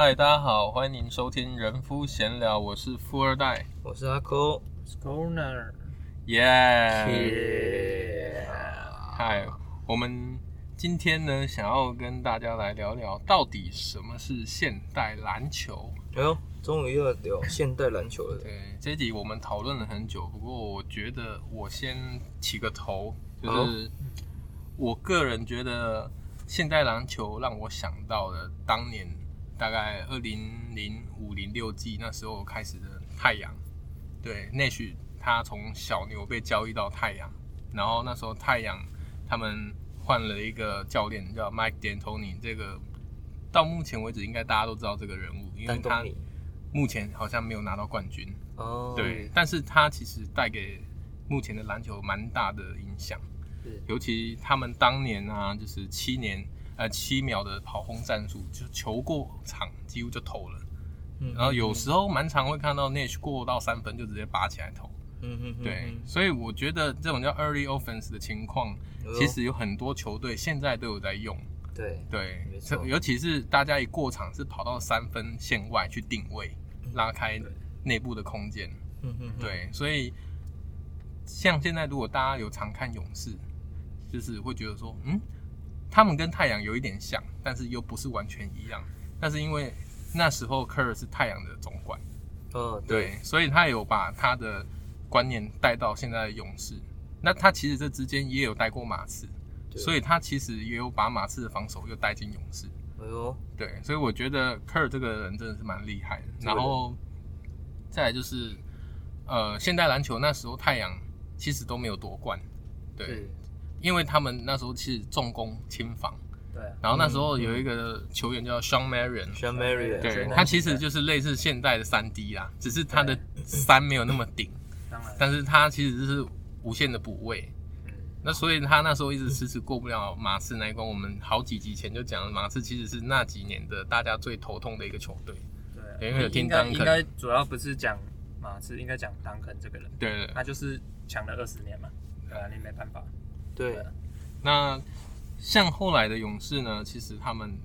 嗨，大家好，欢迎收听人夫闲聊，我是富二代，我是阿扣，Scholar，耶，嗨，我们今天呢，想要跟大家来聊聊，到底什么是现代篮球？哎呦，终于要聊现代篮球了。对，这一集我们讨论了很久，不过我觉得我先起个头，就是我个人觉得现代篮球让我想到了当年。大概二零零五零六季那时候开始的太阳，对，Nash 他从小牛被交易到太阳，然后那时候太阳他们换了一个教练叫 Mike D'Antoni，这个到目前为止应该大家都知道这个人物，因为他目前好像没有拿到冠军。哦，对，但是他其实带给目前的篮球蛮大的影响，尤其他们当年啊，就是七年。呃，七秒的跑轰战术，就球过场几乎就投了。嗯，然后有时候蛮常会看到 Nash 过到三分就直接拔起来投。嗯嗯，对，所以我觉得这种叫 early offense 的情况，其实有很多球队现在都有在用。对对，没错，尤其是大家一过场是跑到三分线外去定位，拉开内部的空间。嗯嗯，对，所以像现在如果大家有常看勇士，就是会觉得说，嗯。他们跟太阳有一点像，但是又不是完全一样。但是因为那时候科尔是太阳的总管，哦，对，对，所以他有把他的观念带到现在的勇士。那他其实这之间也有带过马刺，所以他其实也有把马刺的防守又带进勇士。哎呦，对，所以我觉得科尔这个人真的是蛮厉害的。然后再来就是，呃，现代篮球那时候太阳其实都没有夺冠，对。因为他们那时候是重攻轻防，对。然后那时候有一个球员叫 Shawn Marion，Shawn Marion，对，他其实就是类似现代的三 D 啦，只是他的三没有那么顶，当然但是他其实就是无限的补位。那所以他那时候一直迟迟过不了马刺那一关。我们好几集前就讲了，马刺其实是那几年的大家最头痛的一个球队。对，因为有听丹肯，应该主要不是讲马刺，应该讲丹肯这个人。对对，他就是强了二十年嘛，对啊，你没办法。对，那像后来的勇士呢，其实他们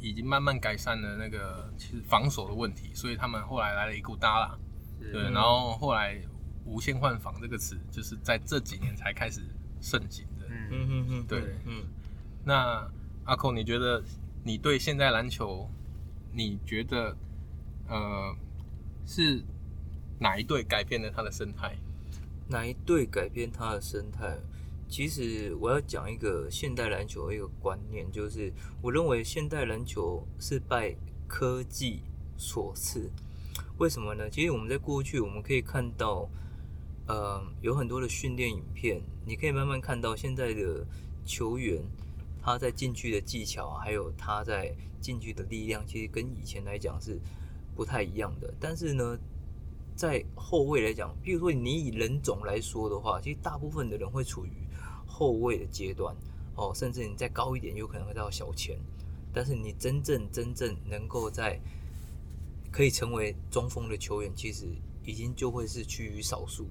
已经慢慢改善了那个其实防守的问题，所以他们后来来了一股大浪，对，然后后来无限换防这个词就是在这几年才开始盛行的，嗯嗯嗯，对，嗯。那阿寇，你觉得你对现在篮球，你觉得呃是哪一队改变了他的生态？哪一队改变他的生态？其实我要讲一个现代篮球的一个观念，就是我认为现代篮球是拜科技所赐。为什么呢？其实我们在过去我们可以看到，呃，有很多的训练影片，你可以慢慢看到现在的球员他在禁区的技巧，还有他在禁区的力量，其实跟以前来讲是不太一样的。但是呢，在后卫来讲，比如说你以人种来说的话，其实大部分的人会处于后卫的阶段哦，甚至你再高一点，有可能会到小前。但是你真正真正能够在可以成为中锋的球员，其实已经就会是趋于少数。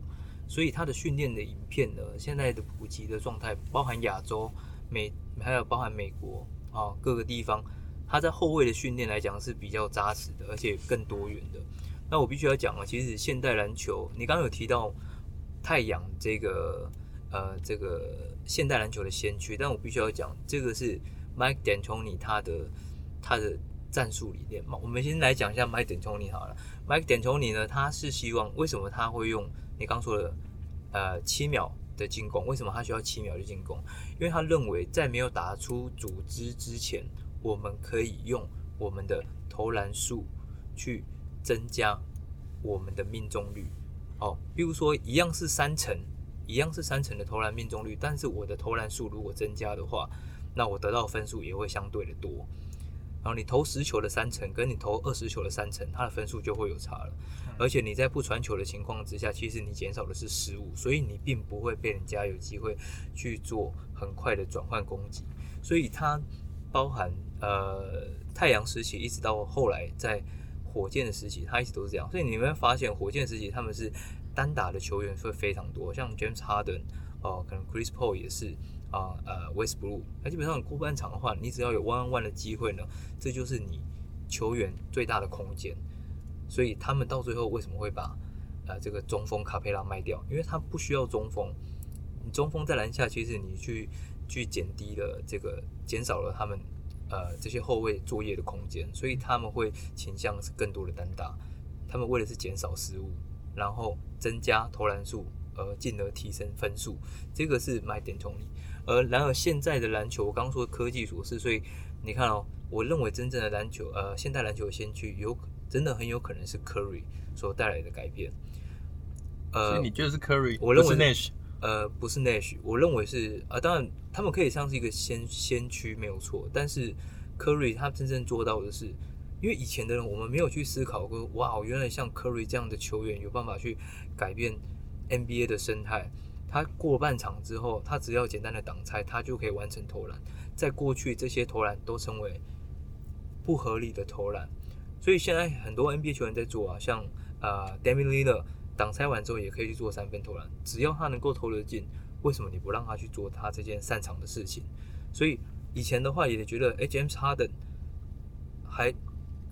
所以他的训练的影片呢，现在的普及的状态，包含亚洲、美，还有包含美国啊各个地方，他在后卫的训练来讲是比较扎实的，而且更多元的。那我必须要讲啊，其实现代篮球，你刚刚有提到太阳这个。呃，这个现代篮球的先驱，但我必须要讲，这个是 Mike D'Antoni 他的他的战术理念嘛。我们先来讲一下 Mike D'Antoni 好了。Mike D'Antoni 呢，他是希望为什么他会用你刚说的呃七秒的进攻？为什么他需要七秒的进攻？因为他认为在没有打出组织之前，我们可以用我们的投篮数去增加我们的命中率。哦，比如说一样是三成。一样是三成的投篮命中率，但是我的投篮数如果增加的话，那我得到分数也会相对的多。然后你投十球的三成，跟你投二十球的三成，它的分数就会有差了。而且你在不传球的情况之下，其实你减少的是失误，所以你并不会被人家有机会去做很快的转换攻击。所以它包含呃太阳时期一直到后来在火箭的时期，它一直都是这样。所以你们会发现火箭时期他们是。单打的球员会非常多，像 James Harden 哦、可能 Chris Paul 也是啊，呃，Westbrook，那基本上过半场的话，你只要有 one on one 的机会呢，这就是你球员最大的空间，所以他们到最后为什么会把呃这个中锋卡佩拉卖掉？因为他不需要中锋，你中锋在篮下，其实你去去减低了这个减少了他们呃这些后卫作业的空间，所以他们会倾向是更多的单打，他们为的是减少失误，然后增加投篮数，而进而提升分数，这个是卖点从你。而然而现在的篮球，我刚刚说科技所是，所以你看哦，我认为真正的篮球，呃，现代篮球的先驱有真的很有可能是 Curry 所带来的改变。呃，所以你觉得是 Curry？我认为是 Nash，呃，不是 Nash，我认为是啊、呃，当然他们可以像是一个先先驱没有错，但是 Curry 他真正做到的是，因为以前的人我们没有去思考过，哇，原来像库里这样的球员有办法去改变 NBA 的生态。他过半场之后，他只要简单的挡拆，他就可以完成投篮。在过去，这些投篮都称为不合理的投篮。所以现在很多 NBA 球员在做啊，像呃 d a m i l i l l a r 挡拆完之后也可以去做三分投篮，只要他能够投得进，为什么你不让他去做他这件擅长的事情？所以以前的话也觉得，哎，James Harden 还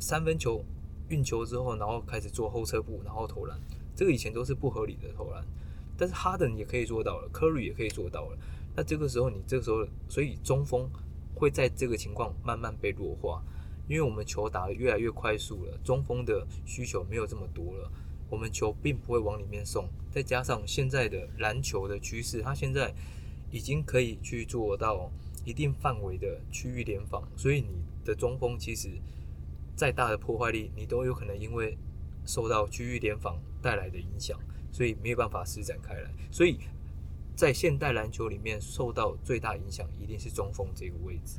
三分球运球之后，然后开始做后撤步，然后投篮，这个以前都是不合理的投篮。但是哈登也可以做到了科瑞也可以做到了。那这个时候，你这个时候，所以中锋会在这个情况慢慢被弱化，因为我们球打得越来越快速了，中锋的需求没有这么多了，我们球并不会往里面送。再加上现在的篮球的趋势，它现在已经可以去做到一定范围的区域联防，所以你的中锋其实再大的破坏力，你都有可能因为受到区域联防带来的影响。所以没有办法施展开来，所以在现代篮球里面受到最大影响一定是中锋这个位置。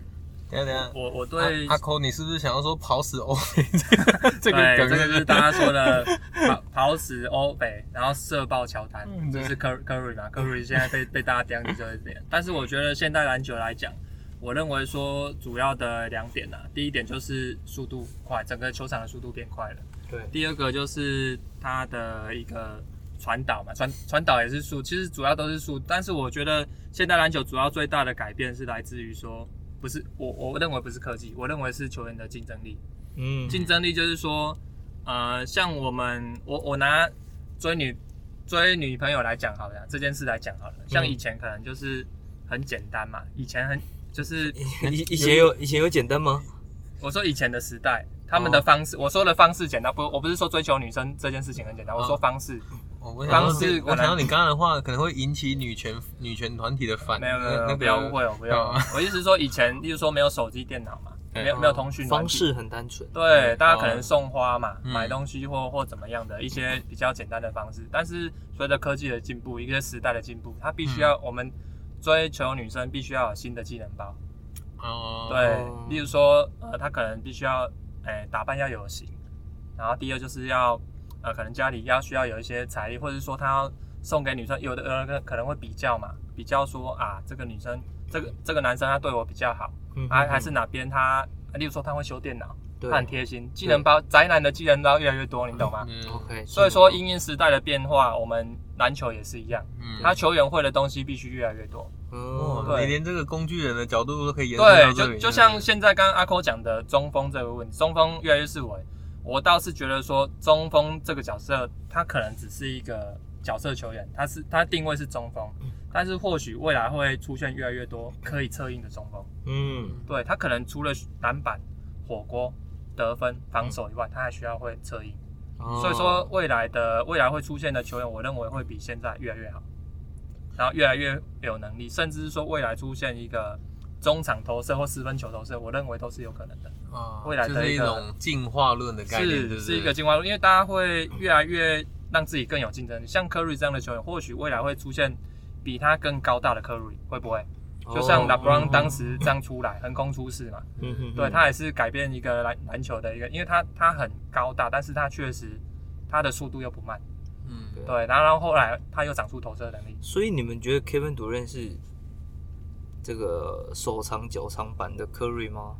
等下等下，我我对阿扣，你是不是想要说跑死欧北？这个，这个就是大家说的跑跑死欧北，然后射爆乔丹，这是 Curry 嘛？Curry 现在被被大家惦记就是这样。但是我觉得现代篮球来讲，我认为说主要的两点呢、啊，第一点就是速度快，整个球场的速度变快了。对。第二个就是它的一个。传导嘛，传传导也是速，其实主要都是速。但是我觉得现代篮球主要最大的改变是来自于说，不是我我认为不是科技，我认为是球员的竞争力。嗯，竞争力就是说，呃，像我们我我拿追女追女朋友来讲好了，这件事来讲好了。像以前可能就是很简单嘛，以前很就是以以前有以前有简单吗？我说以前的时代，他们的方式，我说的方式简单，不，我不是说追求女生这件事情很简单，我说方式。我想说，我想到你刚刚的话可能会引起女权女权团体的反应。没有没有，不要误会哦，不要。我意思是说，以前，例如说没有手机、电脑嘛，没有没有通讯方式很单纯。对，大家可能送花嘛，买东西或或怎么样的一些比较简单的方式。但是随着科技的进步，一个时代的进步，它必须要我们追求女生必须要有新的技能包。哦。对，例如说，呃，他可能必须要，哎，打扮要有型。然后第二就是要。呃，可能家里要需要有一些财力，或者是说他要送给女生，有的人可能会比较嘛，比较说啊，这个女生，这个这个男生他对我比较好，还、嗯、哼还是哪边他，例如说他会修电脑，对他很贴心，技能包宅男的技能包越来越多，你懂吗？OK，、嗯、所以说因应时代的变化，我们篮球也是一样，嗯，他球员会的东西必须越来越多，哦，对，你连这个工具人的角度都可以延伸对，就就像现在刚刚阿扣讲的中锋这个问题，中锋越来越式微。我倒是觉得说中锋这个角色，他可能只是一个角色球员，他是他定位是中锋，但是或许未来会出现越来越多可以策应的中锋。嗯，对，他可能除了篮板、火锅、得分、防守以外，他还需要会策应。所以说未来的未来会出现的球员，我认为会比现在越来越好，然后越来越有能力，甚至是说未来出现一个。中场投射或四分球投射，我认为都是有可能的。啊，未来的一,一种进化论的概念，是是一个进化论，因为大家会越来越让自己更有竞争力。像 Curry 这样的球员，或许未来会出现比他更高大的 Curry，会不会？就像 LeBron 当时这样出来横空出世嘛。嗯哼。对，他也是改变一个篮篮球的一个，因为他他很高大，但是他确实他的速度又不慢。嗯，对。然后然后后来他又长出投射能力。所以你们觉得 Kevin Durant 是？这个手长脚长版的 Curry 吗？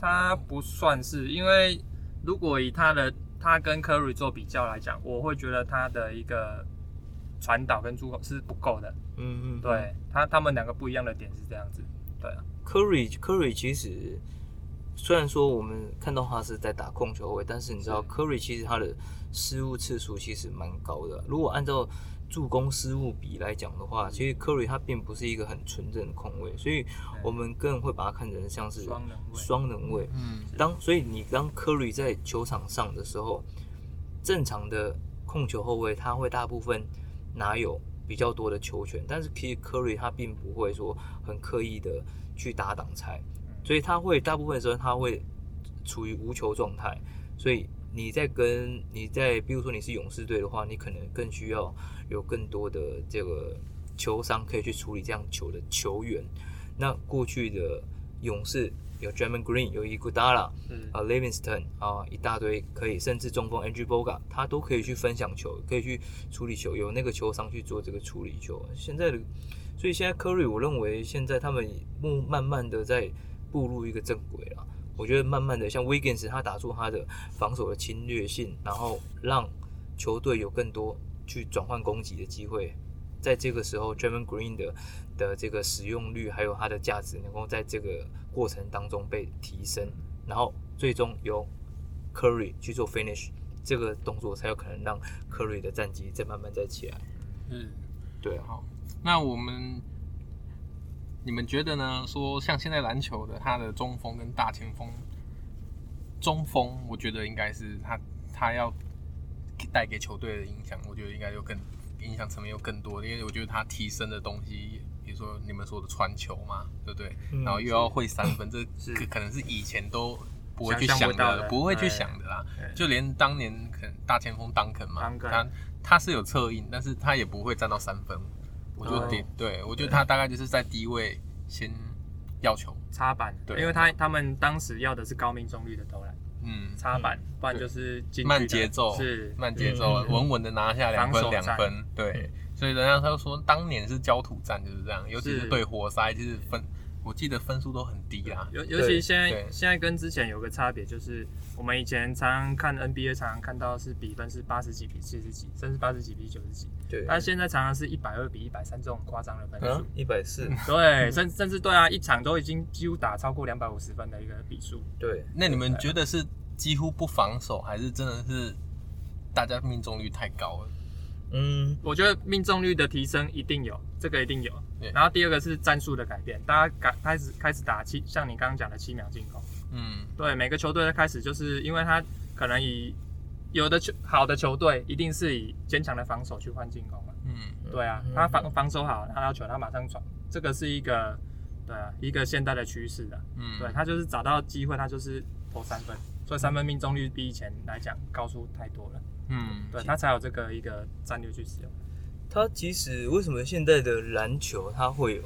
他不算是，因为如果以他的他跟 Curry 做比较来讲，我会觉得他的一个传导跟助攻是不够的。嗯嗯，对他他们两个不一样的点是这样子。对啊，Curry Curry 其实虽然说我们看到他是在打控球位，但是你知道 Curry 其实他的失误次数其实蛮高的。如果按照助攻失误比来讲的话，其实 Curry 他并不是一个很纯正的控卫，所以我们更会把它看成像是双能位。双能卫，嗯，当所以你当 Curry 在球场上的时候，正常的控球后卫他会大部分哪有比较多的球权，但是其实 Curry 他并不会说很刻意的去打挡拆。所以他会大部分时候他会处于无球状态，所以你在跟你在，比如说你是勇士队的话，你可能更需要有更多的这个球商可以去处理这样球的球员。那过去的勇士有 Draymond Green，有 Iguodala，嗯啊 Livingston 啊一大堆可以，甚至中锋 Andrew Bogut 他都可以去分享球，可以去处理球，有那个球商去做这个处理球。现在的，所以现在 Curry 我认为现在他们慢慢的在。步入一个正轨了，我觉得慢慢的，像 Wiggins 他打出他的防守的侵略性，然后让球队有更多去转换攻击的机会，在这个时候，Draymond Green 的的这个使用率还有它的价值，能够在这个过程当中被提升，然后最终由 Curry 去做 finish 这个动作，才有可能让 Curry 的战绩再慢慢再起来。嗯，对，好，那我们。你们觉得呢？说像现在篮球的他的中锋跟大前锋，中锋我觉得应该是他他要带给球队的影响，我觉得应该就更影响层面又更多，因为我觉得他提升的东西，比如说你们说的传球嘛，对不对？嗯、然后又要会三分，这可可能是以前都不会去想的，想不，不会去想的啦。就连当年可能大前锋 Duncan 嘛，他他是有策应，但是他也不会站到三分。我就点，对，我觉得他大概就是在低位先要球。插板，对，因为他他们当时要的是高命中率的投篮，嗯，插板，不然就是慢节奏，是。慢节奏，稳稳的拿下两分两分，对，所以人家他就说当年是焦土战就是这样，尤其是对活塞，其实分。我记得分数都很低啦，尤尤其现在现在跟之前有个差别，就是我们以前常常看 NBA，常常看到是比分是八十几比七十几，甚至八十几比九十几。对。但现在常常是一百二比一百三这种夸张的分数。一百四。对，甚甚至对啊，一场都已经几乎打超过两百五十分的一个比数。对。那你们觉得是几乎不防守，还是真的是大家命中率太高了？嗯，我觉得命中率的提升一定有，这个一定有。然后第二个是战术的改变，大家改开始开始打七，像你刚刚讲的七秒进攻。嗯，对，每个球队的开始就是因为他可能以有的球好的球队一定是以坚强的防守去换进攻嘛。嗯，对啊，他防防守好，他要求他马上传，这个是一个对啊一个现代的趋势的。嗯，对他就是找到机会，他就是投三分，所以三分命中率比以前来讲高出太多了。嗯，对他才有这个一个战略去使用。他其实为什么现在的篮球它会有，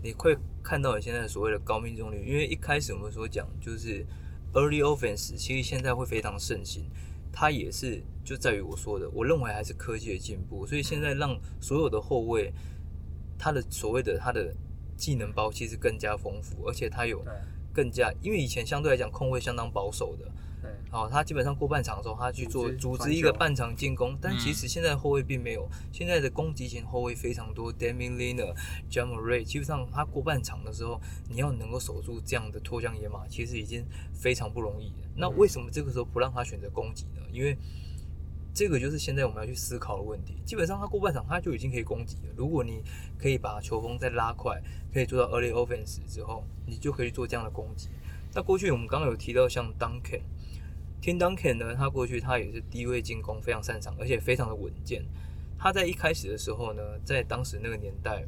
你会看到你现在所谓的高命中率？因为一开始我们所讲就是 early offense，其实现在会非常盛行。它也是就在于我说的，我认为还是科技的进步，所以现在让所有的后卫他的所谓的他的技能包其实更加丰富，而且他有更加，因为以前相对来讲控卫相当保守的。哦，他基本上过半场的时候，他去做组织一个半场进攻，但其实现在后卫并没有，现在的攻击型后卫非常多，Damian Lillard、Ja Morant，基本上他过半场的时候，你要能够守住这样的脱缰野马，其实已经非常不容易了。那为什么这个时候不让他选择攻击呢？因为这个就是现在我们要去思考的问题。基本上他过半场他就已经可以攻击了，如果你可以把球风再拉快，可以做到 early offense 之后，你就可以做这样的攻击。那过去我们刚刚有提到像 Duncan。Tim Duncan 呢，他过去他也是低位进攻非常擅长，而且非常的稳健。他在一开始的时候呢，在当时那个年代，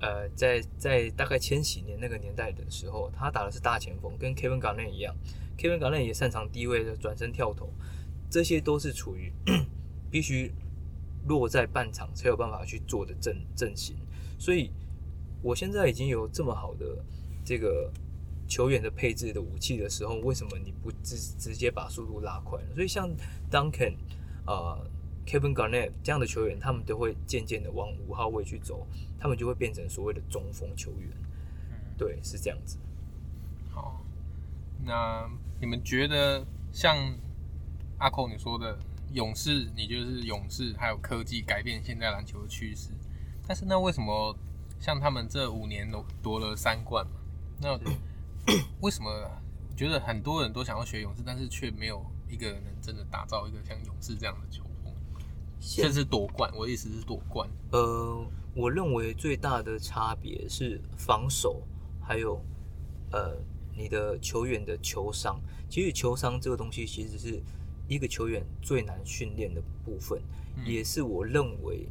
呃，在在大概千禧年那个年代的时候，他打的是大前锋，跟 Kevin Garnett 一样。Kevin Garnett 也擅长低位的转身跳投，这些都是处于 必须落在半场才有办法去做的阵阵型。所以，我现在已经有这么好的这个。球员的配置的武器的时候，为什么你不直直接把速度拉快呢？所以像 Duncan、呃、Kevin Garnett 这样的球员，他们都会渐渐的往五号位去走，他们就会变成所谓的中锋球员。对，是这样子。好，那你们觉得像阿寇你说的勇士，你就是勇士，还有科技改变现在篮球的趋势。但是那为什么像他们这五年都夺了三冠嘛？那 为什么觉得很多人都想要学勇士，但是却没有一个人能真的打造一个像勇士这样的球风，甚至夺冠。我的意思是夺冠。呃，我认为最大的差别是防守，还有呃你的球员的球商。其实球商这个东西，其实是一个球员最难训练的部分，嗯、也是我认为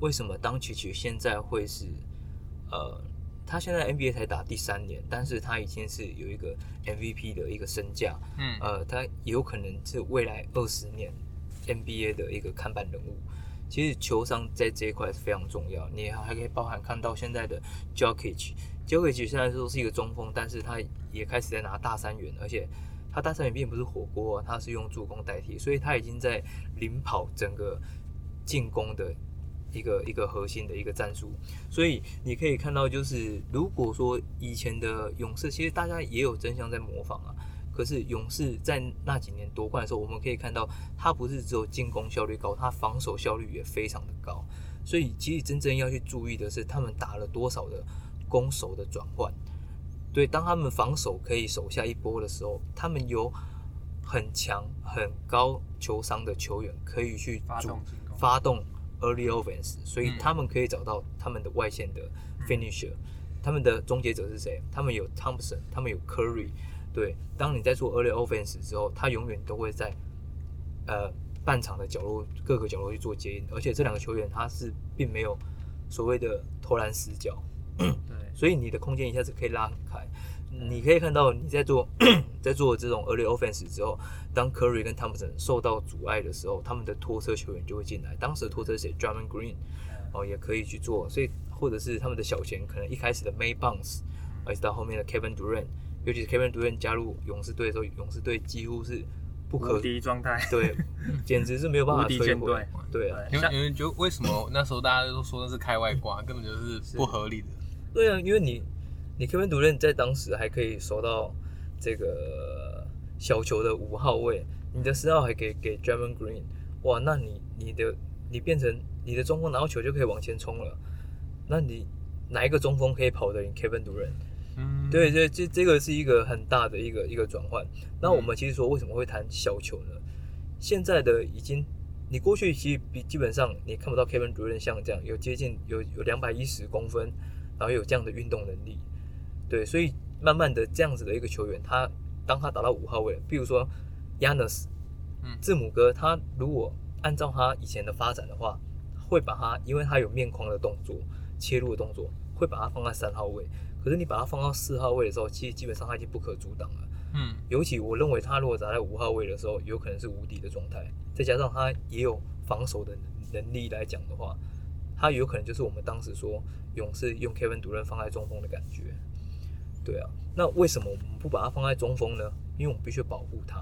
为什么当琪琪现在会是呃。他现在 NBA 才打第三年，但是他已经是有一个 MVP 的一个身价，嗯，呃，他有可能是未来二十年 NBA 的一个看板人物。其实球商在这一块是非常重要，你还可以包含看到现在的 Jokic，Jokic 现在说是一个中锋，但是他也开始在拿大三元，而且他大三元并不是火锅，他是用助攻代替，所以他已经在领跑整个进攻的。一个一个核心的一个战术，所以你可以看到，就是如果说以前的勇士，其实大家也有争相在模仿啊。可是勇士在那几年夺冠的时候，我们可以看到，他不是只有进攻效率高，他防守效率也非常的高。所以其实真正要去注意的是，他们打了多少的攻守的转换。对，当他们防守可以守下一波的时候，他们有很强很高球商的球员可以去主发动。发动 Early offense，所以他们可以找到他们的外线的 finisher，、嗯、他们的终结者是谁？他们有 Thompson，他们有 Curry。对，当你在做 Early offense 之后，他永远都会在呃半场的角落各个角落去做接应，而且这两个球员他是并没有所谓的投篮死角，对，所以你的空间一下子可以拉很开。你可以看到你在做 在做这种 early offense 之后，当 Curry 跟 Thompson 受到阻碍的时候，他们的拖车球员就会进来。当时的拖车谁？Draymond Green 哦，也可以去做。所以或者是他们的小前，可能一开始的 May Bounce，而直到后面的 Kevin Durant，尤其是 Kevin Durant 加入勇士队的时候，勇士队几乎是不可敌状态，对，简直是没有办法摧毁。对啊，因为因为就为什么那时候大家都说那是开外挂，根本就是不合理的。对啊，因为你。你 Kevin Durant 在当时还可以守到这个小球的五号位，你的四号还可以给 Draymond Green，哇，那你你的你变成你的中锋拿到球就可以往前冲了，那你哪一个中锋可以跑得赢 Kevin Durant？嗯，对对，这这个是一个很大的一个一个转换。那我们其实说为什么会谈小球呢？现在的已经，你过去其实比基本上你看不到 Kevin Durant 像这样有接近有有两百一十公分，然后有这样的运动能力。对，所以慢慢的这样子的一个球员，他当他打到五号位，比如说 Giannis，嗯，字母哥，他如果按照他以前的发展的话，会把他，因为他有面框的动作，切入的动作，会把他放在三号位。可是你把他放到四号位的时候，其实基本上他已经不可阻挡了。嗯，尤其我认为他如果打在五号位的时候，有可能是无敌的状态，再加上他也有防守的能力来讲的话，他有可能就是我们当时说勇士用 Kevin Durant 放在中锋的感觉。对啊，那为什么我们不把它放在中锋呢？因为我们必须保护它，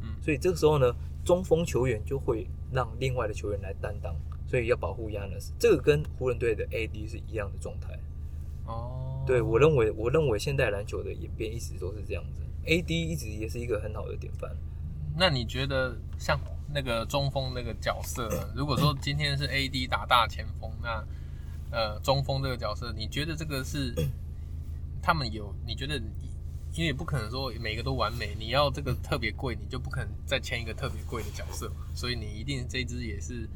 嗯，所以这个时候呢，中锋球员就会让另外的球员来担当，所以要保护 Giannis。这个跟湖人队的 AD 是一样的状态。哦，对，我认为，我认为现代篮球的演变一直都是这样子，AD 一直也是一个很好的典范。那你觉得像那个中锋那个角色，如果说今天是 AD 打大前锋，那呃中锋这个角色，你觉得这个是？他们有，你觉得，因为不可能说每个都完美，你要这个特别贵，你就不可能再签一个特别贵的角色，所以你一定这支也是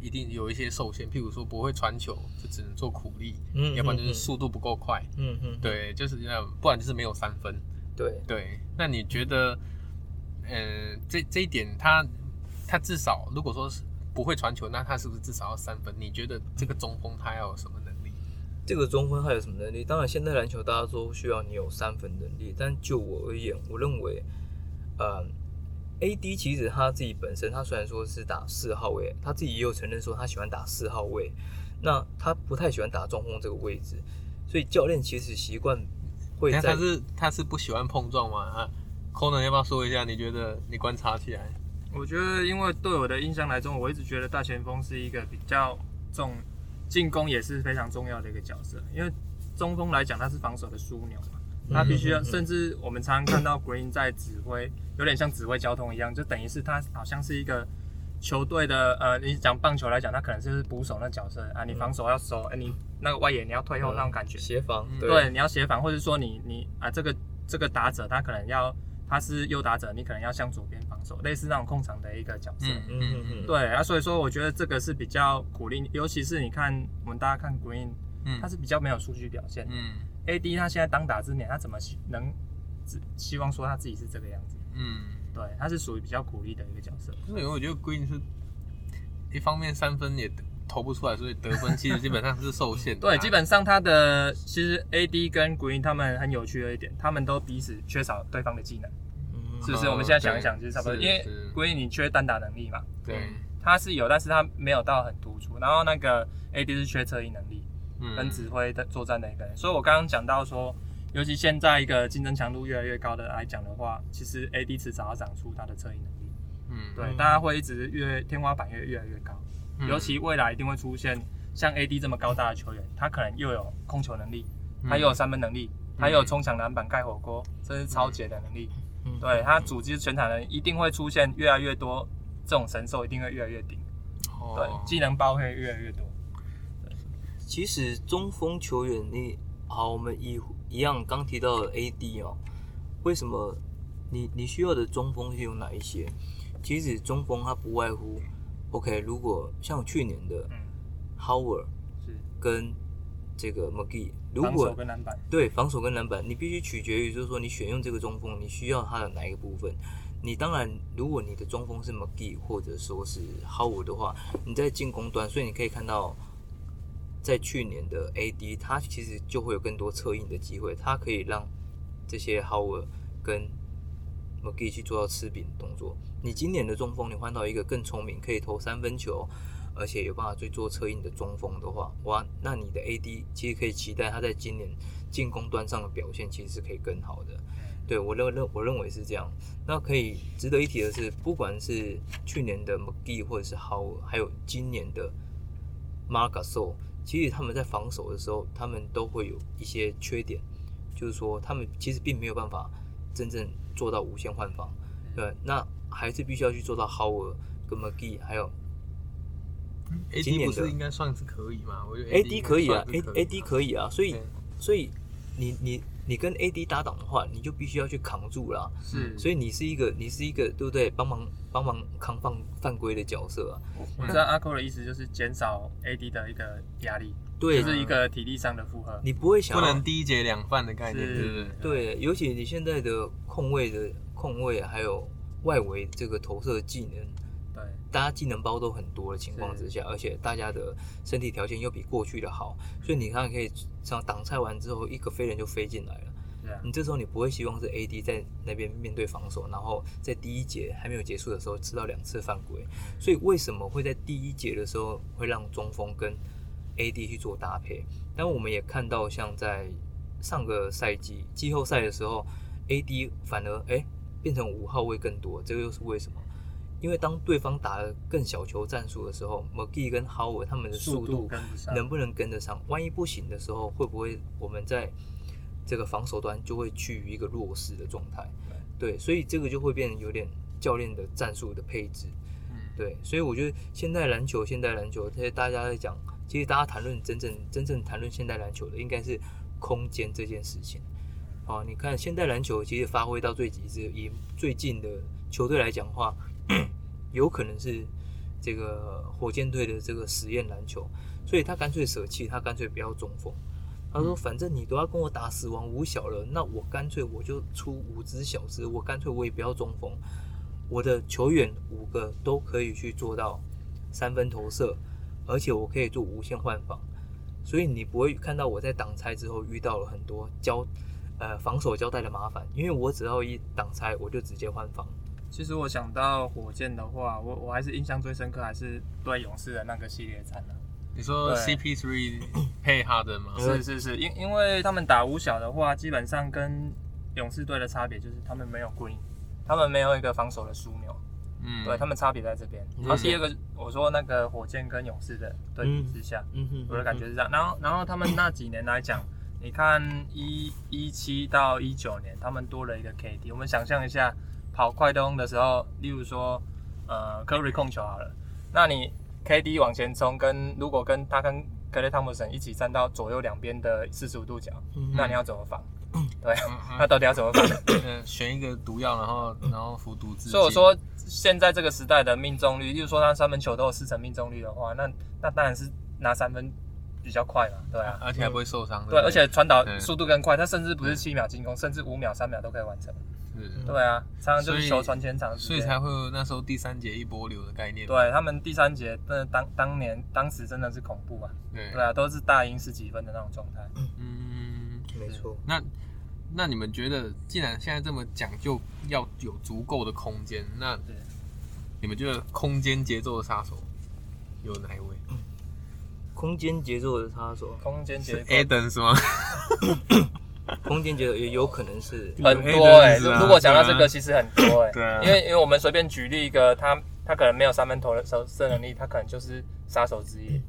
一定有一些受限，譬如说不会传球，就只能做苦力，嗯，要不然就是速度不够快，嗯嗯，对，就是那，不然就是没有三分，对对。那你觉得，嗯、呃，这这一点他他至少如果说是不会传球，那他是不是至少要三分？你觉得这个中锋他要有什么呢？这个中锋还有什么能力？当然，现在篮球大家都需要你有三分能力。但就我而言，我认为，呃，AD 其实他自己本身，他虽然说是打四号位，他自己也有承认说他喜欢打四号位。那他不太喜欢打中锋这个位置，所以教练其实习惯会在。他是他是不喜欢碰撞吗？啊，Conan 要不要说一下？你觉得你观察起来？我觉得，因为对我的印象来中，我一直觉得大前锋是一个比较重。进攻也是非常重要的一个角色，因为中锋来讲，他是防守的枢纽嘛，他必须要，甚至我们常常看到 Green 在指挥，有点像指挥交通一样，就等于是他好像是一个球队的，呃，你讲棒球来讲，他可能就是捕手那角色啊，你防守要守，哎，你那个外野你要退后那种感觉，协防，对，你要协防，或者说你你啊这个这个打者他可能要他是右打者，你可能要向左边类似那种控场的一个角色。嗯嗯嗯，对啊，所以说我觉得这个是比较鼓励，尤其是你看我们大家看 Green，嗯，他是比较没有数据表现。嗯，AD 他现在当打之年，他怎么能只希望说他自己是这个样子？嗯，对，他是属于比较鼓励的一个角色。因为我觉得 Green 是一方面三分也投不出来，所以得分其实基本上是受限的。对，基本上他的其实 AD 跟 Green 他们很有趣的一点，他们都彼此缺少对方的技能，嗯、是不是？哦、我们现在想一想，就是差不多，因为 Green 你缺单打能力嘛，对，他是有，但是他没有到很突出。然后那个 AD 是缺策应能力，嗯，跟指挥的作战的一个人。所以我刚刚讲到说，尤其现在一个竞争强度越来越高的来讲的话，其实 AD 迟早要长出他的策应能力，嗯，对，大家会一直越天花板越越来越高。尤其未来一定会出现像 AD 这么高大的球员，他可能又有控球能力，他又有三分能力，他又有冲抢篮板、盖火锅，这是超杰的能力。对，他组织全场人一定会出现越来越多这种神兽，一定会越来越顶。对，技能包会越来越多。其实中锋球员，你好，我们一一样刚提到的 AD 哦，为什么你你需要的中锋是有哪一些？其实中锋他不外乎。OK，如果像去年的 Howard 是跟这个 McGee，如果对防守跟篮板，你必须取决于就是说你选用这个中锋，你需要他的哪一个部分？你当然，如果你的中锋是 McGee 或者说是 Howard 的话，你在进攻端，所以你可以看到，在去年的 AD，他其实就会有更多策应的机会，他可以让这些 Howard 跟 McGee 去做到吃饼动作。你今年的中锋，你换到一个更聪明，可以投三分球，而且有办法去做策应的中锋的话，哇，那你的 AD 其实可以期待他在今年进攻端上的表现，其实是可以更好的。对，我认认我认为是这样。那可以值得一提的是，不管是去年的 McGee 或者是 Howard，还有今年的 Marc Gasol，其实他们在防守的时候，他们都会有一些缺点，就是说他们其实并没有办法真正做到无限换防。对，那。还是必须要去做到 Howard 跟 McGee，还有 AD 不是应该算是可以吗？我觉得 AD 可以啊，A AD 可以啊，所以所以你你你跟 AD 搭档的话，你就必须要去扛住了。是，所以你是一个你是一个对不对？帮忙帮忙扛放犯规的角色啊。我知道阿扣的意思就是减少 AD 的一个压力，对，就是一个体力上的负荷。你不会想不能第一节两犯的概念，对不对？对，尤其你现在的控位的控位还有。外围这个投射技能，对，大家技能包都很多的情况之下，而且大家的身体条件又比过去的好，所以你看可以像挡拆完之后，一个飞人就飞进来了。对啊，你这时候你不会希望是 AD 在那边面对防守，然后在第一节还没有结束的时候吃到两次犯规。所以为什么会在第一节的时候会让中锋跟 AD 去做搭配？但我们也看到，像在上个赛季季后赛的时候，AD 反而哎。变成五号位更多，这个又是为什么？因为当对方打了更小球战术的时候，McGee 跟 Howard 他们的速度能不能跟得上？万一不行的时候，会不会我们在这个防守端就会趋于一个弱势的状态？对，所以这个就会变得有点教练的战术的配置。对，所以我觉得现代篮球，现代篮球，这些大家在讲，其实大家谈论真正真正谈论现代篮球的，应该是空间这件事情。哦，你看现代篮球其实发挥到最极致，以最近的球队来讲的话，有可能是这个火箭队的这个实验篮球，所以他干脆舍弃，他干脆不要中锋。他说：“反正你都要跟我打死亡五小了，那我干脆我就出五只小只，我干脆我也不要中锋，我的球员五个都可以去做到三分投射，而且我可以做无限换防，所以你不会看到我在挡拆之后遇到了很多交。”呃，防守交代的麻烦，因为我只要一挡拆，我就直接换防。其实我想到火箭的话，我我还是印象最深刻，还是对勇士的那个系列战呢。你说 CP3 配哈登吗？是是是，因因为他们打五小的话，基本上跟勇士队的差别就是他们没有 Green，他们没有一个防守的枢纽。嗯，对他们差别在这边。然后第二个，我说那个火箭跟勇士的对比之下，我的感觉是这样。然后然后他们那几年来讲。你看一一七到一九年，他们多了一个 KD。我们想象一下，跑快攻的时候，例如说，呃，Curry 控球好了，那你 KD 往前冲，跟如果跟他跟 Klay Thompson 一起站到左右两边的四十五度角，嗯、那你要怎么防？对，那到底要怎么防？嗯，选一个毒药，然后然后服毒自尽。所以我说，现在这个时代的命中率，例如说他三分球都有四成命中率的话，那那当然是拿三分比较快嘛，对啊，而且还不会受伤。对，而且传导速度更快，他甚至不是七秒进攻，甚至五秒、三秒都可以完成。对啊，常常就是球传前场，所以才会有那时候第三节一波流的概念。对他们第三节，那当当年当时真的是恐怖啊！对对啊，都是大赢十几分的那种状态。嗯，没错。那那你们觉得，既然现在这么讲究要有足够的空间，那你们觉得空间节奏的杀手有哪一位？空间节奏的杀手，空间节奏，Adam 是吗？空间节奏也有可能是很多哎，如果讲到这个，其实很多哎，对，因为因为我们随便举例一个，他他可能没有三分投的射射能力，他可能就是杀手之一。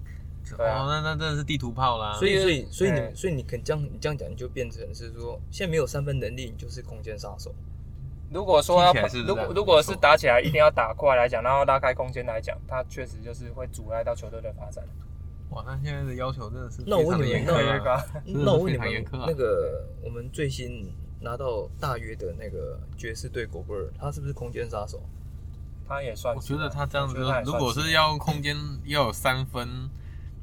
对啊，那那真的是地图炮啦。所以所以所以你所以你肯这样你这样讲，你就变成是说，现在没有三分能力，你就是空间杀手。如果说要如果如果是打起来一定要打快来讲，然后拉开空间来讲，他确实就是会阻碍到球队的发展。哇，那现在的要求真的是那我问你们，那 那我问你们，啊、那个我们最新拿到大约的那个爵士队狗贝尔，他是不是空间杀手？他也算。我觉得他这样子，如果是要空间要有三分，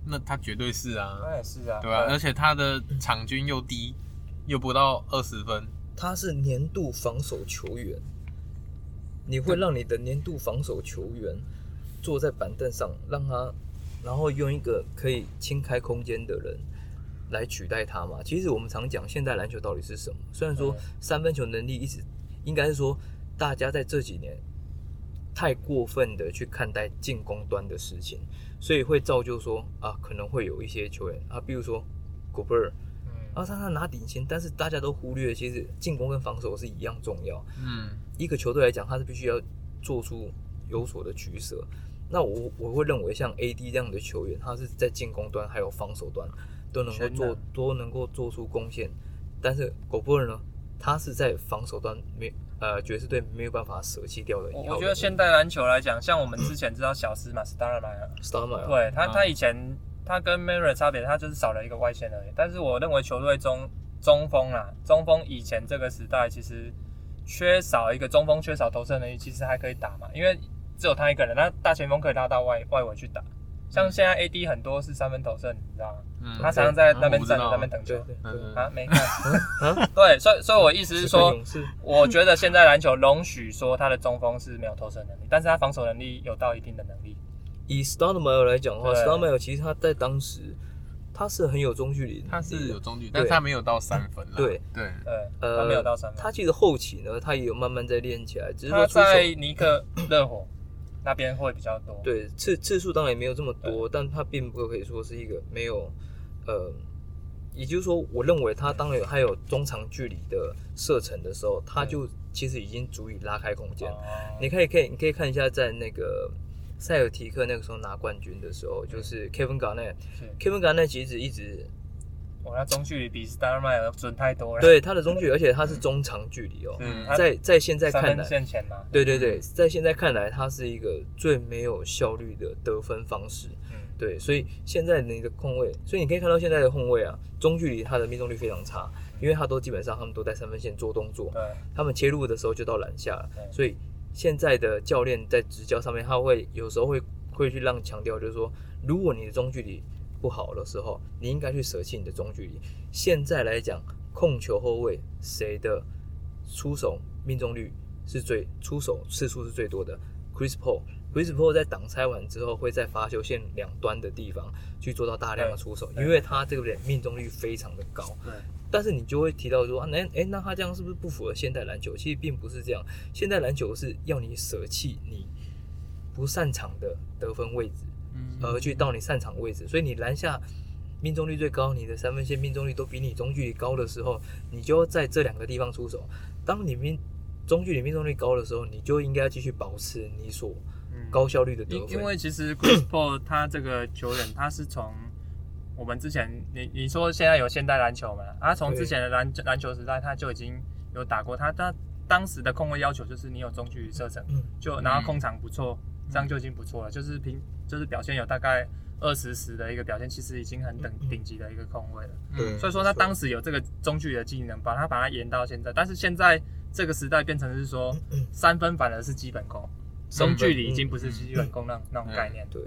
那他绝对是啊。他也是啊，对吧、啊？而且他的场均又低，又不到二十分。他是年度防守球员，你会让你的年度防守球员坐在板凳上，让他。然后用一个可以清开空间的人来取代他嘛？其实我们常讲现代篮球到底是什么？虽然说三分球能力一直应该是说大家在这几年太过分的去看待进攻端的事情，所以会造就说啊，可能会有一些球员啊，比如说古贝尔，啊，他他拿顶薪，但是大家都忽略其实进攻跟防守是一样重要。嗯，一个球队来讲，他是必须要做出有所的取舍。那我我会认为像 AD 这样的球员，他是在进攻端还有防守端都能够做能都能够做出贡献，但是狗波尔呢，他是在防守端没呃爵士队没有办法舍弃掉的。我觉得现代篮球来讲，像我们之前知道小斯嘛，Stoudemire，Stoudemire，对他他以前他跟 Murray 差别，他就是少了一个外线而已。但是我认为球队中中锋啦，中锋以前这个时代其实缺少一个中锋，缺少投射能力，其实还可以打嘛，因为。只有他一个人，那大前锋可以拉到外外围去打。像现在 AD 很多是三分投射，你知道吗？嗯，他常常在那边站着，那边等球。啊，没看。对，所以所以我意思是说，我觉得现在篮球容许说他的中锋是没有投射能力，但是他防守能力有到一定的能力。以 Stoudemire 来讲的话，Stoudemire 其实他在当时他是很有中距离，他是有中距离，但是他没有到三分。对对对，呃，他没有到三分。他其实后期呢，他也有慢慢在练起来，只是他在尼克热火。那边会比较多，对，次次数当然也没有这么多，但它并不可以说是一个没有，呃，也就是说，我认为它当然有还有中长距离的射程的时候，它就其实已经足以拉开空间。对你可以可以你可以看一下，在那个塞尔提克那个时候拿冠军的时候，就是 Kevin Garnett，Kevin Garnett 其实一直。我那中距离比 Stoudemire 准太多了。对，他的中距离，而且他是中长距离哦。嗯，在在现在看来，线前嘛。对对对，在现在看来，他是一个最没有效率的得分方式。嗯，对，所以现在你的控卫，所以你可以看到现在的控卫啊，中距离他的命中率非常差，因为他都基本上他们都在三分线做动作。对。他们切入的时候就到篮下了，所以现在的教练在执教上面，他会有时候会会去让强调，就是说，如果你的中距离。不好的时候，你应该去舍弃你的中距离。现在来讲，控球后卫谁的出手命中率是最出手次数是最多的？Chris Paul，Chris Paul 在挡拆完之后，会在罚球线两端的地方去做到大量的出手，因为他这个人命中率非常的高。对。但是你就会提到说，那诶，那他这样是不是不符合现代篮球？其实并不是这样，现代篮球是要你舍弃你不擅长的得分位置。而去到你擅长位置，所以你篮下命中率最高，你的三分线命中率都比你中距离高的时候，你就要在这两个地方出手。当你命中距离命中率高的时候，你就应该要继续保持你所高效率的得分。因为其实 Chris Paul 他这个球员，他是从我们之前你你说现在有现代篮球嘛？他从之前的篮篮球时代他就已经有打过。他他当时的控卫要求就是你有中距离射程，就然后控场不错。这样就已经不错了。就是平就是表现有大概二十十的一个表现，其实已经很等顶级的一个控位了。对，所以说他当时有这个中距离的技能，把他把它延到现在。但是现在这个时代变成是说三分反而是基本功，中距离已经不是基本功那那种概念。对。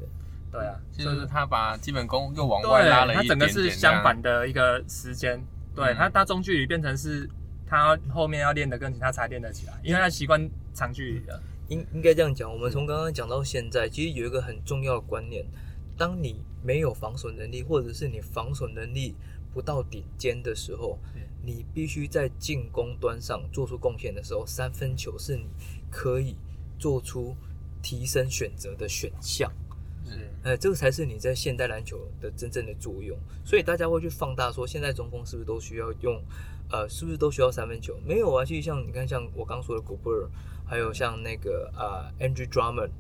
对啊，就是他把基本功又往外拉了一点点，他整个是相反的一个时间。对他，他中距离变成是他后面要练得更紧，他才练得起来，因为他习惯长距离的。应应该这样讲，我们从刚刚讲到现在，其实有一个很重要的观念：当你没有防守能力，或者是你防守能力不到顶尖的时候，你必须在进攻端上做出贡献的时候，三分球是你可以做出提升选择的选项。呃，这个才是你在现代篮球的真正的作用，所以大家会去放大说，现在中锋是不是都需要用，呃，是不是都需要三分球？没有啊，其实像你看，像我刚说的 Gobert，还有像那个啊、呃、Andre Drummond，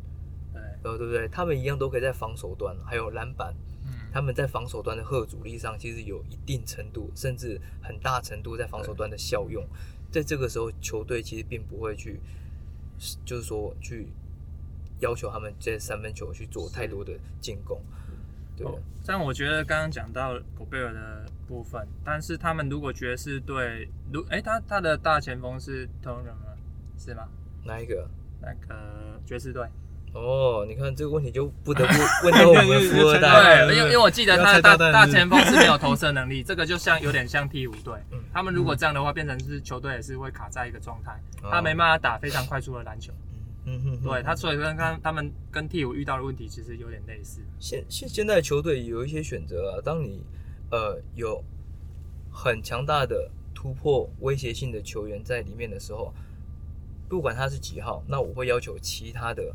对，对不对？他们一样都可以在防守端，还有篮板，嗯，他们在防守端的核阻力上，其实有一定程度，甚至很大程度在防守端的效用，在这个时候，球队其实并不会去，就是说去。要求他们这三分球去做太多的进攻，对。但我觉得刚刚讲到戈贝尔的部分，但是他们如果爵士队，如哎，他他的大前锋是同人吗？是吗？哪一个？那个爵士队。哦，你看这个问题就不得不问到我们富二代。对，因为因为我记得他的大大前锋是没有投射能力，这个就像有点像 T 五队。他们如果这样的话，变成是球队也是会卡在一个状态，他没办法打非常快速的篮球。嗯哼，对他，所以跟刚他们跟鹈鹕遇到的问题其实有点类似。现现现在球队有一些选择啊，当你呃有很强大的突破威胁性的球员在里面的时候，不管他是几号，那我会要求其他的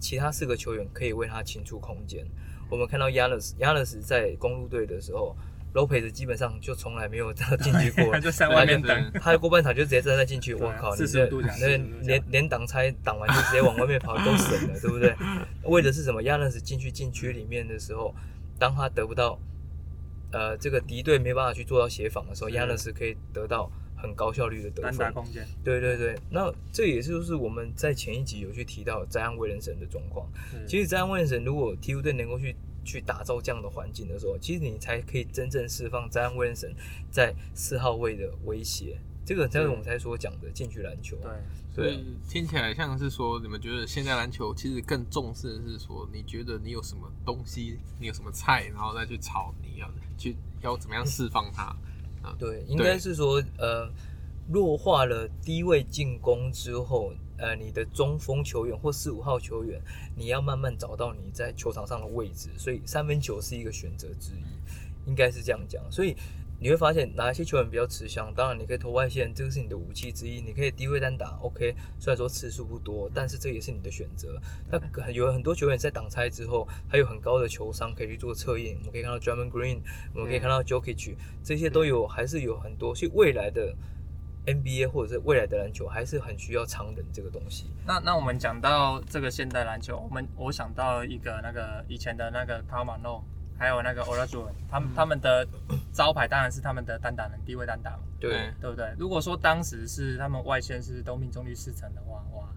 其他四个球员可以为他清出空间。我们看到亚勒斯亚勒斯在公路队的时候。Lopez 基本上就从来没有 进去过，他就在外面等，他过半场就直接站在进去。我靠，你这那连连挡拆挡完就直接往外面跑都省了，对不对？为的是什么？亚伦斯进去禁区里面的时候，当他得不到呃这个敌对没办法去做到协防的时候，亚伦斯可以得到很高效率的得分空间。对对对，那这也就是我们在前一集有去提到灾安威廉森的状况。其实灾安威廉森如果鹈鹕队能够去。去打造这样的环境的时候，其实你才可以真正释放灾安威廉神在四号位的威胁。这个才是我们才所讲的禁区篮球。对，所以听起来像是说，你们觉得现在篮球其实更重视的是说，你觉得你有什么东西，你有什么菜，然后再去炒，你要去要怎么样释放它？啊，对，应该是说，呃，弱化了低位进攻之后。呃，你的中锋球员或四五号球员，你要慢慢找到你在球场上的位置，所以三分球是一个选择之一，应该是这样讲。所以你会发现哪一些球员比较吃香，当然你可以投外线，这个是你的武器之一，你可以低位单打，OK。虽然说次数不多，但是这也是你的选择。那有很多球员在挡拆之后，还有很高的球商可以去做测验。我们可以看到 Draymond Green，我们可以看到 Jokic，这些都有，还是有很多，所以未来的。NBA 或者是未来的篮球还是很需要长人这个东西。那那我们讲到这个现代篮球，我们我想到一个那个以前的那个卡马诺，还有那个 Olajuwon，他们、嗯、他们的招牌当然是他们的单打能，低位单打嘛，对对不对？如果说当时是他们外线是都命中率四成的话，哇，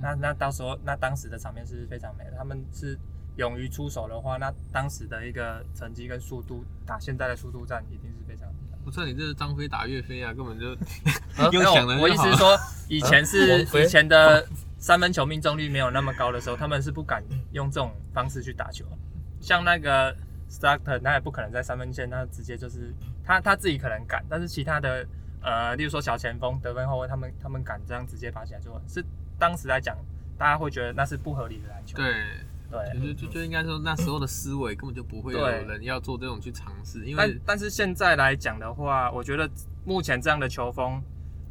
那那到时候那当时的场面是非常美的。他们是勇于出手的话，那当时的一个成绩跟速度打现在的速度战一定是非常。我操你这是张飞打岳飞啊，根本就 又想的。我意思是说，以前是 以前的三分球命中率没有那么高的时候，他们是不敢用这种方式去打球。像那个 Stockton，他也不可能在三分线，他直接就是他他自己可能敢，但是其他的呃，例如说小前锋、得分后卫，他们他们敢这样直接拔起来做，是当时来讲，大家会觉得那是不合理的篮球。对。对，就就就应该说那时候的思维根本就不会有人要做这种去尝试，因为但但是现在来讲的话，我觉得目前这样的球风，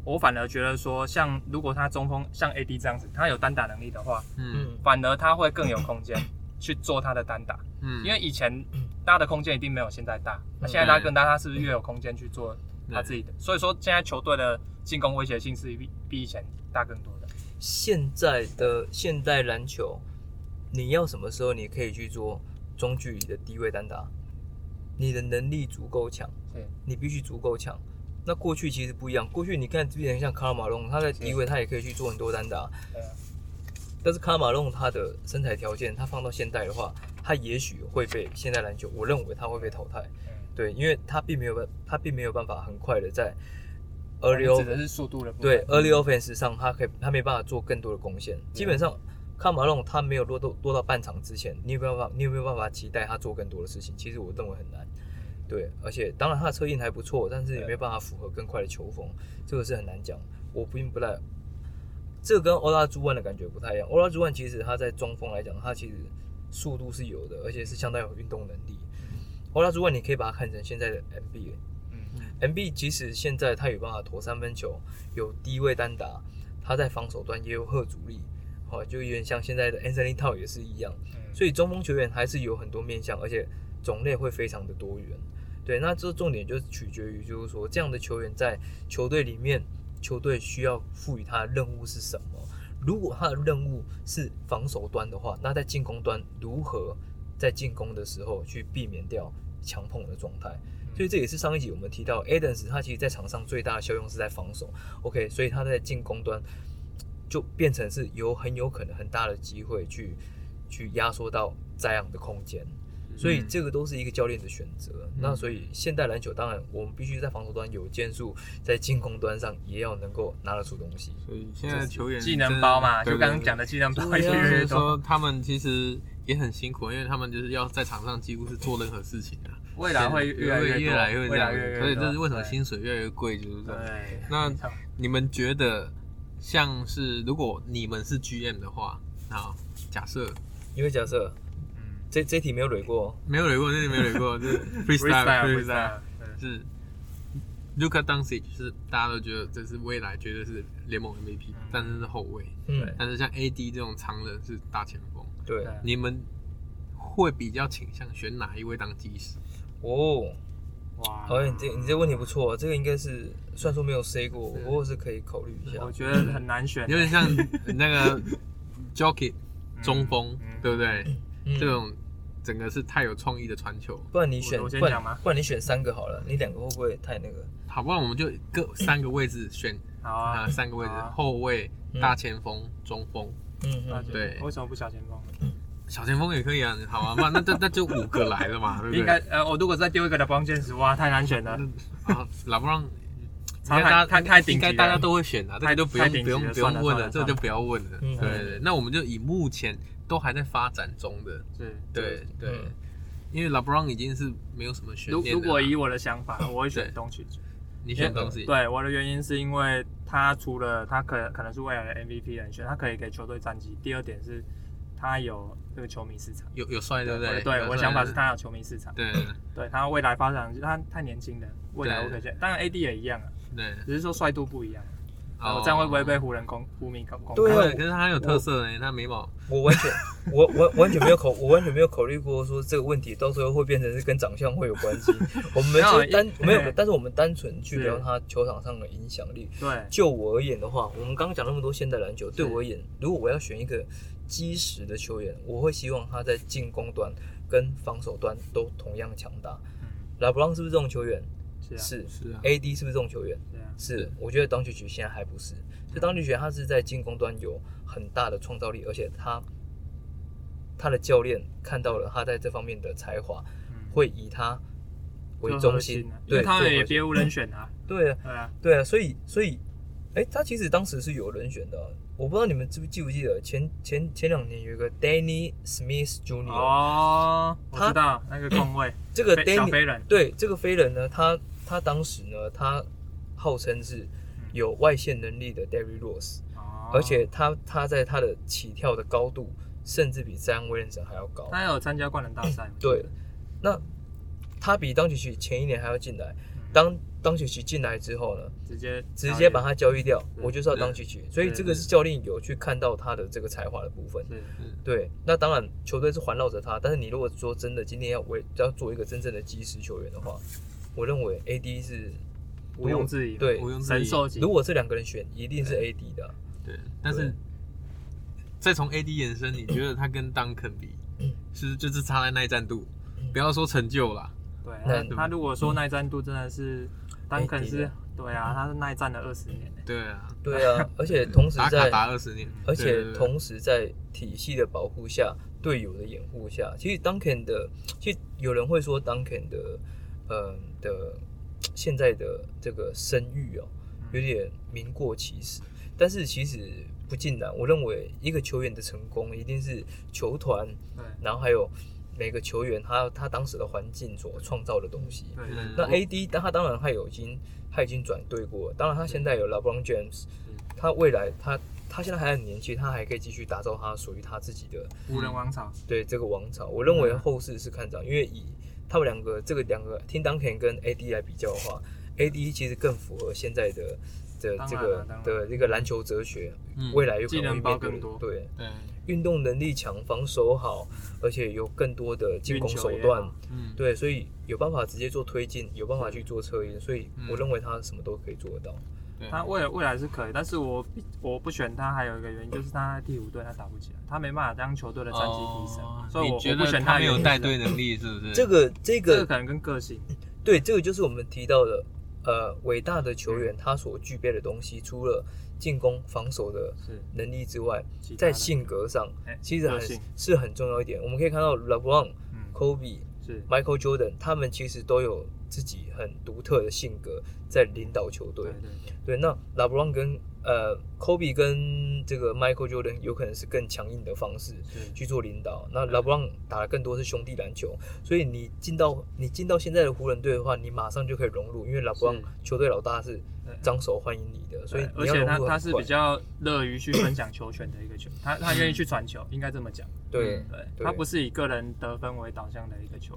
我反而觉得说，像如果他中锋像 AD 这样子，他有单打能力的话，嗯，反而他会更有空间去做他的单打，嗯，因为以前 大的空间一定没有现在大，那现在他更大，他是不是越有空间去做他自己的？所以说现在球队的进攻威胁性是比比以前大更多的。现在的现代篮球。你要什么时候你可以去做中距离的低位单打？你的能力足够强，对，你必须足够强。那过去其实不一样，过去你看之前像卡尔马龙，他在低位他也可以去做很多单打。但是卡马龙他的身材条件，他放到现代的话，他也许会被现代篮球，我认为他会被淘汰。对，因为他并没有办，他并没有办法很快的在 early offense 指的是速度的部分。对 early offense 上，他可以他没办法做更多的贡献。基本上，卡马龙他没有落到落到半场之前，你有没有办法？你有没有办法期待他做更多的事情？其实我认为很难。对，而且当然他的策应还不错，但是也没有办法符合更快的球风，这个是很难讲。我并不太，这个跟欧拉朱万的感觉不太一样。欧拉朱万其实他在中锋来讲，他其实速度是有的，而且是相当有运动能力。欧拉朱万你可以把它看成现在的 MB，嗯，MB 即使现在他有办法投三分球，有低位单打，他在防守端也有贺阻力，好，就有点像现在的 Anthony Towns 也是一样。所以中锋球员还是有很多面向，而且种类会非常的多元。对，那这重点就是取决于，就是说这样的球员在球队里面。球队需要赋予他的任务是什么？如果他的任务是防守端的话，那在进攻端如何在进攻的时候去避免掉强碰的状态？所以这也是上一集我们提到，Adams 他其实在场上最大的效用是在防守。OK，所以他在进攻端就变成是有很有可能很大的机会去去压缩到这样的空间。所以这个都是一个教练的选择。嗯、那所以现代篮球，当然我们必须在防守端有建树，在进攻端上也要能够拿得出东西。所以现在球员技能包嘛，就刚刚讲的技能包越来越多。说他们其实也很辛苦，因为他们就是要在场上几乎是做任何事情的。未来会越来越越来越这样，所以这是为什么薪水越来越贵，就是这样。那你们觉得，像是如果你们是 GM 的话，那，假设，因为假设。这这题没有捋过，没有捋过，这题没有捋过，就是 freestyle，freestyle，是 Luka Doncic，是大家都觉得这是未来，绝对是联盟 MVP，但是是后卫，嗯，但是像 AD 这种长人是大前锋，对，你们会比较倾向选哪一位当基石？哦，哇，好，你这你这问题不错，这个应该是虽然说没有 say 过，不过是可以考虑一下。我觉得很难选，有点像那个 Jockey 中锋，对不对？这种。整个是太有创意的传球，不然你选，我先讲吗？不然你选三个好了，你两个会不会太那个？好，不然我们就各三个位置选，好啊，三个位置，后卫、大前锋、中锋。嗯嗯，对。为什么不小前锋？小前锋也可以啊，好啊，那那那就五个来了嘛，对不对？应该呃，我如果再丢一个的关键词，哇，太难选了。啊，老布朗，大家太太顶级，大家都会选啊，这个就不用不用不用问了，这个就不要问了。对对，那我们就以目前。都还在发展中的，对对对，因为 LeBron 已经是没有什么悬念。如果以我的想法，我会选东契奇。你选东西？对，我的原因是因为他除了他可可能是未来的 MVP 人选，他可以给球队战绩。第二点是，他有这个球迷市场，有有帅，对不对？对，我的想法是他有球迷市场。对对，他未来发展，他太年轻了，未来我可见。当然 AD 也一样啊，对，只是说帅度不一样。我这样会不会被湖人攻湖迷攻攻？对，可是他很有特色呢，他眉毛。我完全，我完完全没有考，我完全没有考虑过说这个问题到时候会变成是跟长相会有关系。我们没有单没有，但是我们单纯去聊他球场上的影响力。对，就我而言的话，我们刚刚讲那么多现代篮球，对我而言，如果我要选一个基石的球员，我会希望他在进攻端跟防守端都同样强大。嗯，拉布朗是不是这种球员？是是啊，AD 是不是这种球员？是，我觉得当局局现在还不是。所以东契奇他是在进攻端有很大的创造力，而且他他的教练看到了他在这方面的才华，会以他为中心。对，他也别无人选啊。对啊，对啊，所以所以，哎，他其实当时是有人选的。我不知道你们记不记不记得前前前两年有一个 Danny Smith Jr. 哦，我知道那个空位。这个 Danny 对这个飞人呢，他他当时呢，他。号称是有外线能力的 Derrick Rose，而且他他在他的起跳的高度，甚至比 Zion Williamson 还要高。他有参加灌篮大赛。对，那他比当曲奇前一年还要进来。当当曲奇进来之后呢，直接直接把他交易掉，我就是要当曲奇。所以这个是教练有去看到他的这个才华的部分。对，那当然球队是环绕着他，但是你如果说真的今天要为要做一个真正的基石球员的话，我认为 AD 是。毋庸置疑，对，神兽级。如果这两个人选，一定是 AD 的。对，但是再从 AD 延伸，你觉得他跟 Duncan 比，是就是差在耐战度，不要说成就啦。对，他如果说耐战度真的是 Duncan 是对啊，他是耐战了二十年。对啊，对啊，而且同时在打二十年，而且同时在体系的保护下，队友的掩护下，其实 Duncan 的，其实有人会说 Duncan 的，呃的现在的这个声誉哦，有点名过其实，但是其实不尽然。我认为一个球员的成功，一定是球团，然后还有。每个球员他他当时的环境所创造的东西，对。对对，那 AD，但他当然他有已经他已经转队过了，当然他现在有 LeBron James，他未来他他现在还很年轻，他还可以继续打造他属于他自己的湖人王朝。对这个王朝，我认为后世是看涨，因为以他们两个这个两个听 Duncan 跟 AD 来比较的话，AD 其实更符合现在的的这个的这个篮球哲学，未来有可能会变更多，对。对。运动能力强，防守好，而且有更多的进攻手段，嗯，对，所以有办法直接做推进，有办法去做策应，所以我认为他什么都可以做得到。他未来未来是可以，但是我我不选他，还有一个原因就是他在第五队他打不起来，他没办法将球队的战绩提升，所以我不选他。没有带队能力是不是？这个这个这个可能跟个性，对，这个就是我们提到的，呃，伟大的球员他所具备的东西，除了。进攻、防守的能力之外，在性格上，其实很是很重要一点。我们可以看到 LeBron、Kobe、Michael Jordan，他们其实都有自己很独特的性格在领导球队。对，那 LeBron 跟呃，Kobe 跟这个 Michael Jordan 有可能是更强硬的方式去做领导。那 LeBron 打的更多是兄弟篮球，所以你进到你进到现在的湖人队的话，你马上就可以融入，因为 LeBron 球队老大是张手欢迎你的，所以而且他他是比较乐于去分享球权的一个球，他他愿意去传球，应该这么讲。对对，他不是以个人得分为导向的一个球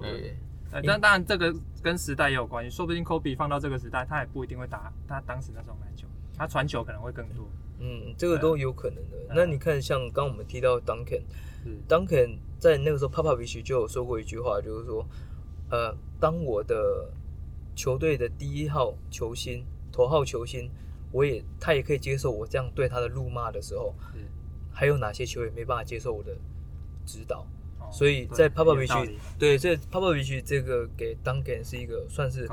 队。但当然这个跟时代也有关系，说不定 Kobe 放到这个时代，他也不一定会打他当时那种篮球。他传球可能会更多，嗯，这个都有可能的。那你看，像刚我们提到 Duncan，Duncan 在那个时候，Popovich 就有说过一句话，就是说，呃，当我的球队的第一号球星、头号球星，我也他也可以接受我这样对他的辱骂的时候，还有哪些球员没办法接受我的指导？所以在 Popovich 对，这 Popovich 这个给 Duncan 是一个算是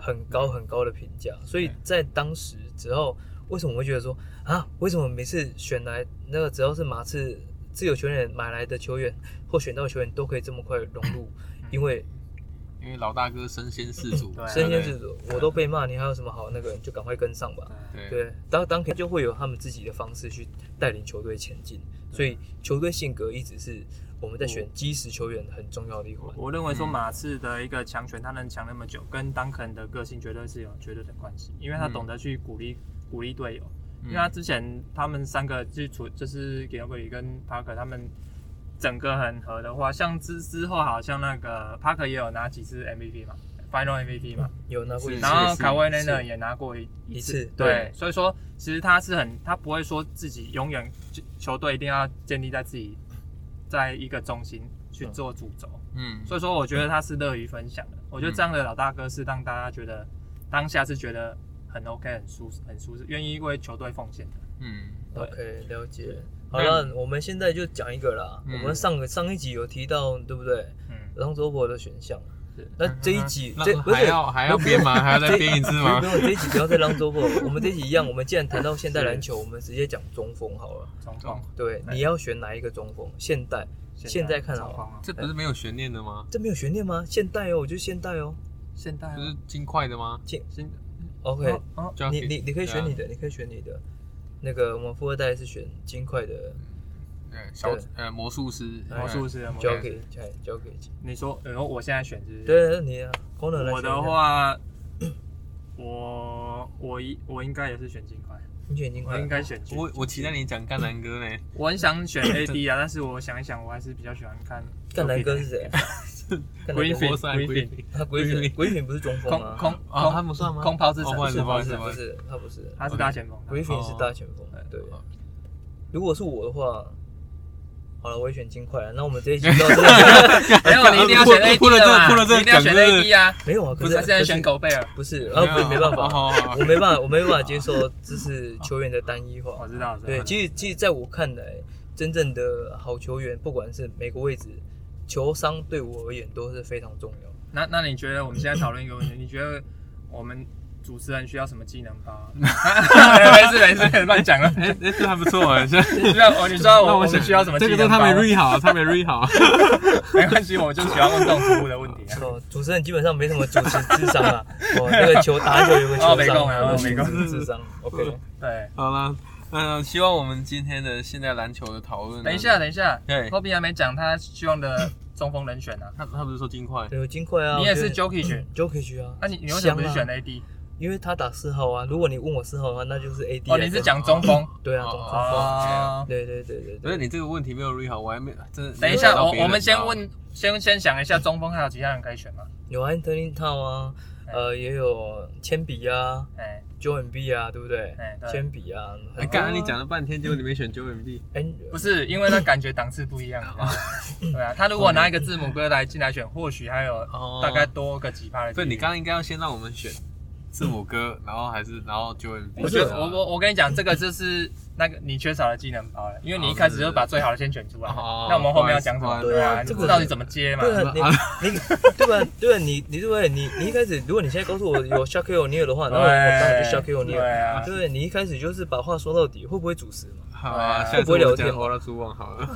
很高很高的评价。所以在当时，只要为什么我会觉得说啊，为什么每次选来那个只要是马刺自由球员买来的球员或选到球员都可以这么快融入？因为因为老大哥身先士卒，身先士卒，我都被骂，你还有什么好那个？就赶快跟上吧。对，当 Duncan 就会有他们自己的方式去带领球队前进。所以球队性格一直是。我们在选基石球员很重要的一环。我认为说马刺的一个强权，他能强那么久，跟 Duncan 的个性绝对是有绝对的关系，因为他懂得去鼓励鼓励队友。因为他之前他们三个基础就是 Ginobili 跟 Parker 他们整个很合的话，像之之后好像那个 Parker 也有拿几次 MVP 嘛，Final MVP 嘛，有拿过一次。然后 Kawhi Leonard 也拿过一一次。对，所以说其实他是很，他不会说自己永远球队一定要建立在自己。在一个中心去做主轴，嗯，所以说我觉得他是乐于分享的。嗯、我觉得这样的老大哥是让大家觉得当下是觉得很 OK、很舒适、很舒适，愿意为球队奉献的。嗯对，OK，了解。好了，嗯、我们现在就讲一个啦。嗯、我们上个上一集有提到，对不对？嗯，Lonzo 的选项。那这一集这不是还要还要编吗？还要再编一次吗？不用，这一集不要再 Ball。我们这一集一样。我们既然谈到现代篮球，我们直接讲中锋好了。中锋，对，你要选哪一个中锋？现代，现在看好。这不是没有悬念的吗？这没有悬念吗？现代哦，我觉得现代哦，现代不是金块的吗？金金，OK，你你你可以选你的，你可以选你的。那个我们富二代是选金块的。小呃魔术师，魔术师交给交给你说，然后我现在选是？对，你啊，我的话，我我应我应该也是选金块，你选金块，我应该选金块。我我期待你讲赣南哥呢，我很想选 AD 啊，但是我想一想，我还是比较喜欢看赣南哥是谁 ？Griffin，Griffin，他 Griffin，Griffin 不是中锋吗？空空他不算吗？空抛之城不是不是不是，他不是，他是大前锋，Griffin 是大前锋，对。如果是我的话。好了，我也选金块了。那我们这一集 到这里，没有，你一定要选 AD 的嘛？你一定要选 AD 啊？没有啊，可是现在选狗贝尔，不是，然后没办法，我没办法，我没办法接受这是球员的单一化。我知道，对，其实其实在我看来，真正的好球员，不管是每个位置，球商对我而言都是非常重要。那那你觉得我们现在讨论一个问题？你觉得我们主持人需要什么技能包？没事没事，乱讲了。哎哎，这还不错哎，这需要我你知道我我们需要什么技能包？这个他没 read 好，他没 read 好。没关系，我就喜欢问这种服务的问题。哦，主持人基本上没什么主持智商啊。哦，那个球打球有个球商，没空啊，没空智商。OK，对，好了。嗯，希望我们今天的现代篮球的讨论。等一下，等一下，对，后边还没讲他希望的中锋人选呢。他他不是说金块？对，金块啊。你也是 Jokic Jokic 啊。那你你为什么不是选 AD？因为他打四号啊。如果你问我四号的话，那就是 AD。哦，你是讲中锋？对啊，中锋。对对对对。不是你这个问题没有 read 好，我还没真。等一下，我我们先问，先先想一下中锋还有其他人可以选吗？有 Anthony Towns 啊，呃，也有铅笔啊。哎。九 M B 啊，对不对？哎，铅笔啊。哎，刚刚你讲了半天，结果你没选九 M B。哎，不是，因为他感觉档次不一样。对啊，他如果拿一个字母哥来进来选，或许还有大概多个几趴的。所以你刚刚应该要先让我们选字母哥，然后还是然后九 M B。不是我我我跟你讲，这个就是那个你缺少的技能包了，因为你一开始就把最好的先选出来。那我们后面要讲什么？对啊，你不知道你怎么接嘛？对啊，你你对吧？对，你你对不对？你你一开始，如果你现在告诉我有 Shaquille O'Neal 的话，然后我当然就 Shaquille O'Neal。对啊，对，你一开始就是把话说到底，会不会主持嘛？好啊，会不会聊天？我的主网好了。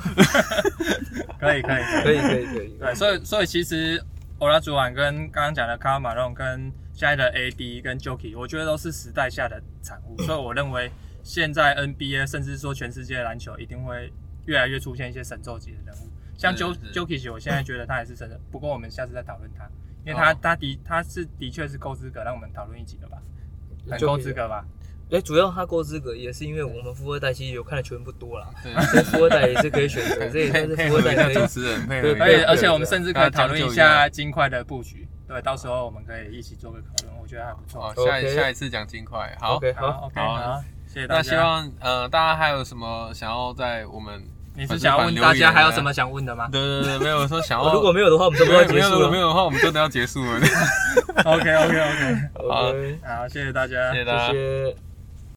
可以可以可以可以可以。对，所以所以其实欧拉主管跟刚刚讲的卡马龙跟现在的 AD 跟 Jokic，我觉得都是时代下的产物，所以我认为。现在 NBA 甚至说全世界的篮球一定会越来越出现一些神咒级的人物，像 Jokic，我现在觉得他也是神人。不过我们下次再讨论他，因为他他的他是的确是够资格让我们讨论一集的吧，很够资格吧？哎，主要他够资格也是因为我们富二代其实有看的球员不多啦，所以富二代也是可以选择，这也是富二代的主持人。对，而且而且我们甚至可以讨论一下金块的布局，对，到时候我们可以一起做个讨论，我觉得还不错。下下一次讲金块，好，OK，好那希望呃，大家还有什么想要在我们？你是想要问大家还有什么想问的吗？对对对，没有说想要。如果没有的话，我们就不要结束了。没有的话，我们真的要结束了。OK OK OK，好，好，谢谢大家，谢谢大家。